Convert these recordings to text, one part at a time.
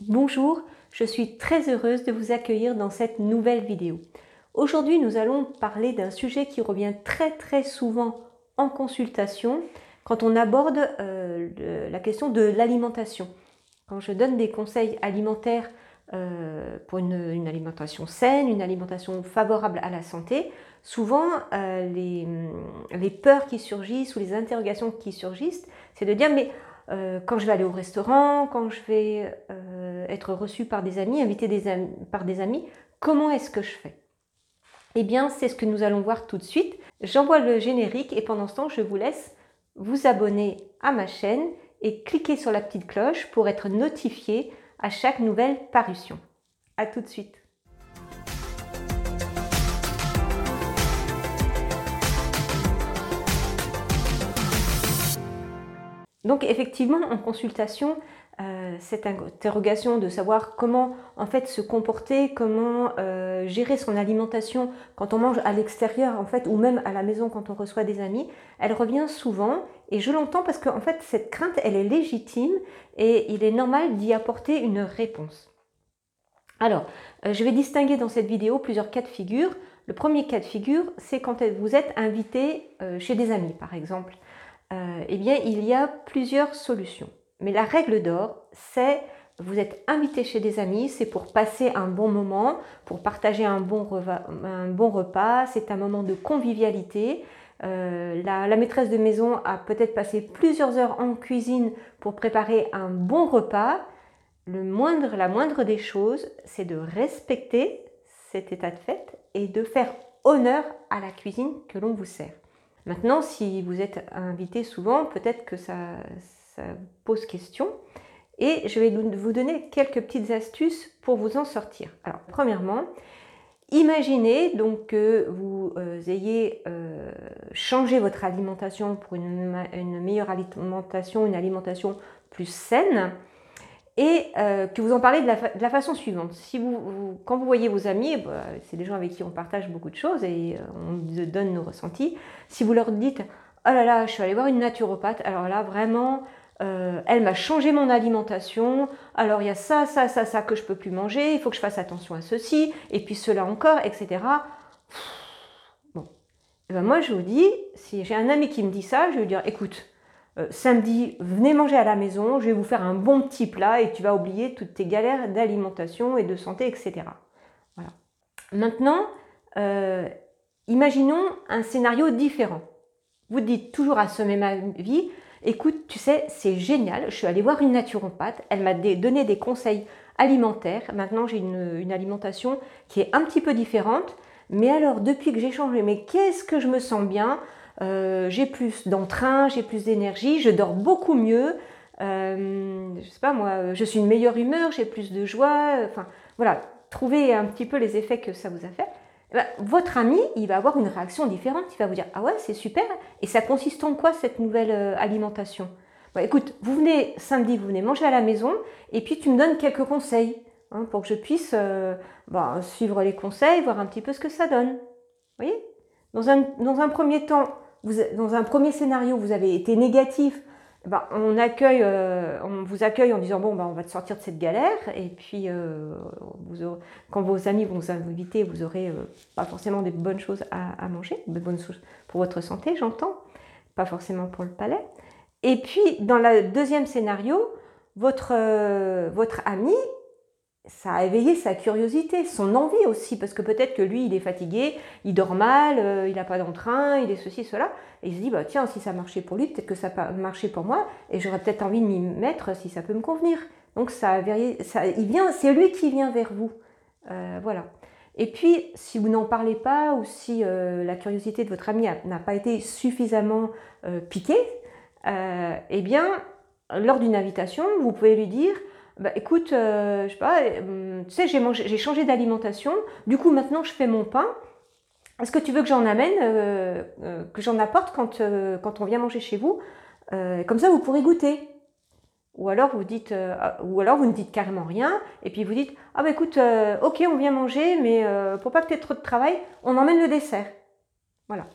Bonjour, je suis très heureuse de vous accueillir dans cette nouvelle vidéo. Aujourd'hui, nous allons parler d'un sujet qui revient très très souvent en consultation quand on aborde euh, la question de l'alimentation. Quand je donne des conseils alimentaires euh, pour une, alimentation saine, une alimentation favorable à la santé, souvent euh, les, peurs qui surgissent ou les interrogations qui surgissent, c'est de dire mais quand je vais aller au restaurant, quand je vais être reçu par des amis, invité par des amis, comment est-ce que je fais? Eh bien, c'est ce que nous allons voir tout de suite. J'envoie le générique et pendant ce temps, je vous laisse vous abonner à ma chaîne et cliquer sur la petite cloche pour être notifié à chaque nouvelle parution. A tout de suite. Donc effectivement, en consultation, euh, cette interrogation de savoir comment en fait se comporter, comment euh, gérer son alimentation quand on mange à l'extérieur en fait ou même à la maison quand on reçoit des amis, elle revient souvent et je l'entends parce qu'en fait cette crainte elle est légitime et il est normal d'y apporter une réponse. Alors, euh, je vais distinguer dans cette vidéo plusieurs cas de figure. Le premier cas de figure, c'est quand vous êtes invité chez des amis, par exemple. Euh, eh bien, il y a plusieurs solutions. Mais la règle d'or, c'est vous êtes invité chez des amis, c'est pour passer un bon moment, pour partager un bon repas, c'est un moment de convivialité. Euh, la, maîtresse de maison a peut-être passé plusieurs heures en cuisine pour préparer un bon repas. Le moindre, la moindre des choses, c'est de respecter cet état de fait et de faire honneur à la cuisine que l'on vous sert. Maintenant, si vous êtes invité souvent, peut-être que ça, pose question. Et je vais vous donner quelques petites astuces pour vous en sortir. Alors, premièrement, imaginez donc que vous euh, ayez euh, changé votre alimentation pour une, meilleure alimentation, une alimentation plus saine et euh, que vous en parlez de la, façon suivante. Si vous, quand vous voyez vos amis, bah, c'est des gens avec qui on partage beaucoup de choses et on donne nos ressentis. Si vous leur dites Oh là là, je suis allée voir une naturopathe, alors là vraiment, euh, elle m'a changé mon alimentation, alors il y a ça, ça, ça, ça que je peux plus manger, il faut que je fasse attention à ceci, et puis cela encore, etc. Bon. Eh ben moi je vous dis, si j'ai un ami qui me dit ça, je vais lui dire Écoute, euh, samedi, venez manger à la maison, je vais vous faire un bon petit plat et tu vas oublier toutes tes galères d'alimentation et de santé, etc. Voilà. Maintenant, euh, imaginons un scénario différent. Vous dites toujours à ce même avis, écoute, tu sais, c'est génial, je suis allée voir une naturopathe, elle m'a donné des conseils alimentaires, maintenant j'ai une, alimentation qui est un petit peu différente, mais alors depuis que j'ai changé, mais qu'est-ce que je me sens bien? Euh, j'ai plus d'entrain, j'ai plus d'énergie, je dors beaucoup mieux, euh, je sais pas moi, je suis une meilleure humeur, j'ai plus de joie, enfin voilà, trouvez un petit peu les effets que ça vous a fait. Ben, votre ami, il va avoir une réaction différente, il va vous dire ah ouais c'est super, et ça consiste en quoi cette nouvelle euh, alimentation? Écoute, vous venez samedi, vous venez manger à la maison, et puis tu me donnes quelques conseils hein, pour que je puisse bah, suivre les conseils, voir un petit peu ce que ça donne. Vous voyez? Dans un premier temps, dans un premier scénario, vous avez été négatif, ben, on, accueille, euh, on vous accueille en disant bon, ben, on va te sortir de cette galère. Et puis, euh, quand vos amis vont vous inviter, vous aurez euh, pas forcément des bonnes choses à, manger, des bonnes choses pour votre santé, j'entends, pas forcément pour le palais. Et puis, dans le deuxième scénario, votre, votre ami ça a éveillé sa curiosité, son envie aussi, parce que peut-être que lui, il est fatigué, il dort mal, euh, il n'a pas d'entrain, il est ceci, cela, et il se dit, bah, tiens, si ça marchait pour lui, peut-être que ça marcher pour moi, et j'aurais peut-être envie de m'y mettre si ça peut me convenir. Donc ça, ça il vient, c'est lui qui vient vers vous. Euh, voilà. Et puis, si vous n'en parlez pas, ou si euh, la curiosité de votre ami n'a pas été suffisamment piquée, eh bien, lors d'une invitation, vous pouvez lui dire, bah, écoute, euh, je sais pas, euh, tu sais, j'ai, changé d'alimentation, du coup maintenant je fais mon pain. Est-ce que tu veux que j'en amène, euh, que j'en apporte quand, quand on vient manger chez vous Comme ça, vous pourrez goûter. Ou alors vous dites, ah, ou alors vous ne dites carrément rien, et puis vous dites, ah bah écoute, ok, on vient manger, mais pour pas que tu aies trop de travail, on emmène le dessert. Voilà.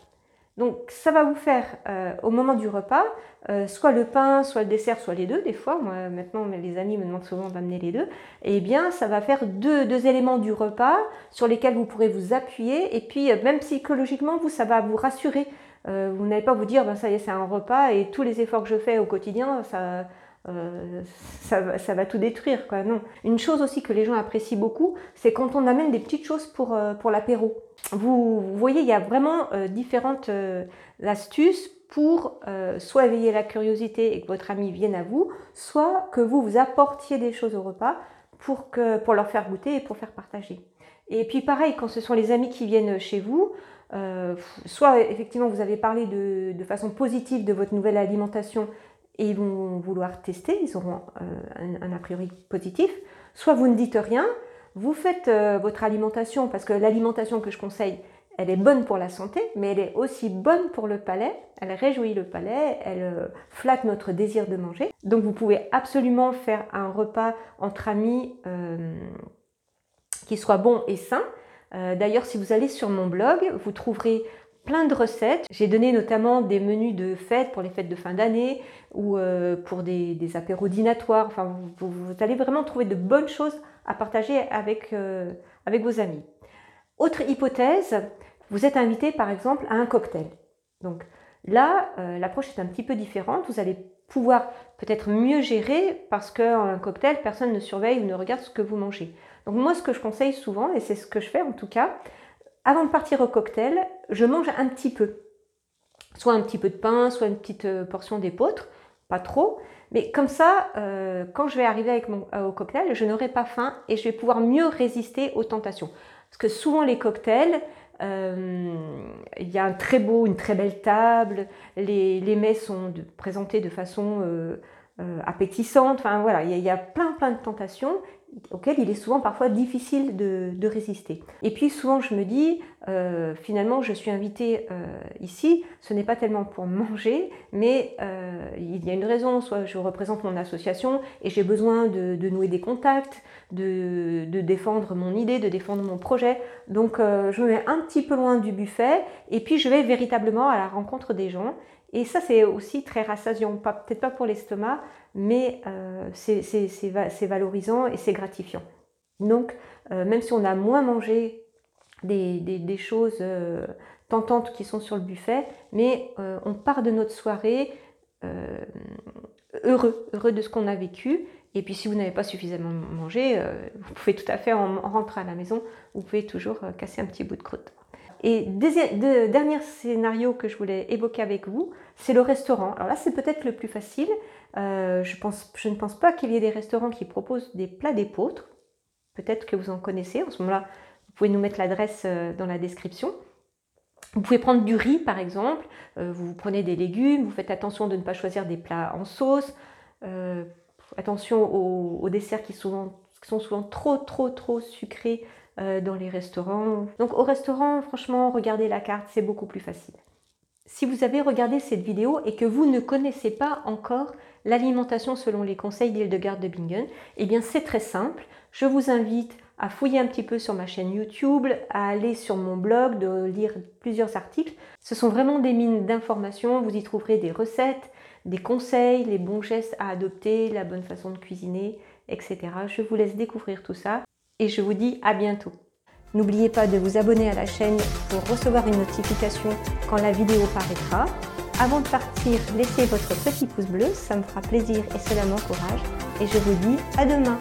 Donc ça va vous faire euh, au moment du repas, euh, soit le pain, soit le dessert, soit les deux. Des fois, moi maintenant les amis me demandent souvent d'amener les deux. Eh bien, ça va faire deux, deux, éléments du repas sur lesquels vous pourrez vous appuyer. Et puis même psychologiquement, vous, ça va vous rassurer. vous n'allez pas vous dire, ben, ça y est, c'est un repas et tous les efforts que je fais au quotidien, ça, euh, ça, ça, va tout détruire. Quoi. Non. Une chose aussi que les gens apprécient beaucoup, c'est quand on amène des petites choses pour, euh, pour l'apéro. Vous, voyez, il y a vraiment euh, différentes astuces pour soit éveiller la curiosité et que votre ami vienne à vous, soit que vous vous apportiez des choses au repas pour, que, pour leur faire goûter et pour faire partager. Et puis pareil, quand ce sont les amis qui viennent chez vous, soit effectivement vous avez parlé de, de façon positive de votre nouvelle alimentation et ils vont vouloir tester, ils auront euh, un, a priori positif. Soit vous ne dites rien, vous faites euh, votre alimentation, parce que l'alimentation que je conseille, elle est bonne pour la santé, mais elle est aussi bonne pour le palais, elle réjouit le palais, elle euh, flatte notre désir de manger. Donc vous pouvez absolument faire un repas entre amis qui soit bon et sain. D'ailleurs, si vous allez sur mon blog, vous trouverez plein de recettes. J'ai donné notamment des menus de fêtes pour les fêtes de fin d'année ou euh, pour des, apéros dînatoires. Enfin, vous, allez vraiment trouver de bonnes choses à partager avec, euh, avec vos amis. Autre hypothèse, vous êtes invité par exemple à un cocktail. Donc là, euh, l'approche est un petit peu différente. Vous allez pouvoir peut-être mieux gérer parce qu'un cocktail, personne ne surveille ou ne regarde ce que vous mangez. Donc moi, ce que je conseille souvent, et c'est ce que je fais en tout cas, avant de partir au cocktail, je mange un petit peu. Soit un petit peu de pain, soit une petite euh, portion d'épeautre, pas trop. Mais comme ça, euh, quand je vais arriver euh, au cocktail, je n'aurai pas faim et je vais pouvoir mieux résister aux tentations. Parce que souvent les cocktails, il y a un très beau, une très belle table, les, les mets sont présentés de façon appétissante, enfin voilà, il y, a plein plein de tentations auquel il est souvent parfois difficile de, résister. Et puis souvent je me dis, euh, finalement je suis invitée euh, ici, ce n'est pas tellement pour manger, mais euh, il y a une raison, soit je représente mon association et j'ai besoin de, nouer des contacts, de, de, défendre mon idée, de défendre mon projet. Donc je me mets un petit peu loin du buffet et puis je vais véritablement à la rencontre des gens. Et ça c'est aussi très rassasiant, peut-être pas pour l'estomac, mais euh, c'est valorisant et c'est gratifiant. Donc, euh, même si on a moins mangé des, choses euh, tentantes qui sont sur le buffet, mais on part de notre soirée heureux, heureux de ce qu'on a vécu. Et puis si vous n'avez pas suffisamment mangé, vous pouvez tout à fait en, rentrer à la maison, vous pouvez toujours casser un petit bout de croûte. Et dernier scénario que je voulais évoquer avec vous, c'est le restaurant. Alors là, c'est peut-être le plus facile. Euh, je, pense, je, ne pense pas qu'il y ait des restaurants qui proposent des plats d'épeautre. Peut-être que vous en connaissez. En ce moment-là, vous pouvez nous mettre l'adresse euh, dans la description. Vous pouvez prendre du riz, par exemple. Euh, vous prenez des légumes. Vous faites attention de ne pas choisir des plats en sauce. attention aux, desserts qui sont souvent trop, trop, trop sucrés euh, dans les restaurants. Donc au restaurant, franchement, regardez la carte, c'est beaucoup plus facile. Si vous avez regardé cette vidéo et que vous ne connaissez pas encore l'alimentation selon les conseils d'Hildegard de Bingen, eh bien c'est très simple. Je vous invite à fouiller un petit peu sur ma chaîne YouTube, à aller sur mon blog, de lire plusieurs articles. Ce sont vraiment des mines d'informations. Vous y trouverez des recettes, des conseils, les bons gestes à adopter, la bonne façon de cuisiner, etc. Je vous laisse découvrir tout ça et je vous dis à bientôt. N'oubliez pas de vous abonner à la chaîne pour recevoir une notification quand la vidéo paraîtra. Avant de partir, laissez votre petit pouce bleu, ça me fera plaisir et cela m'encourage. Et je vous dis à demain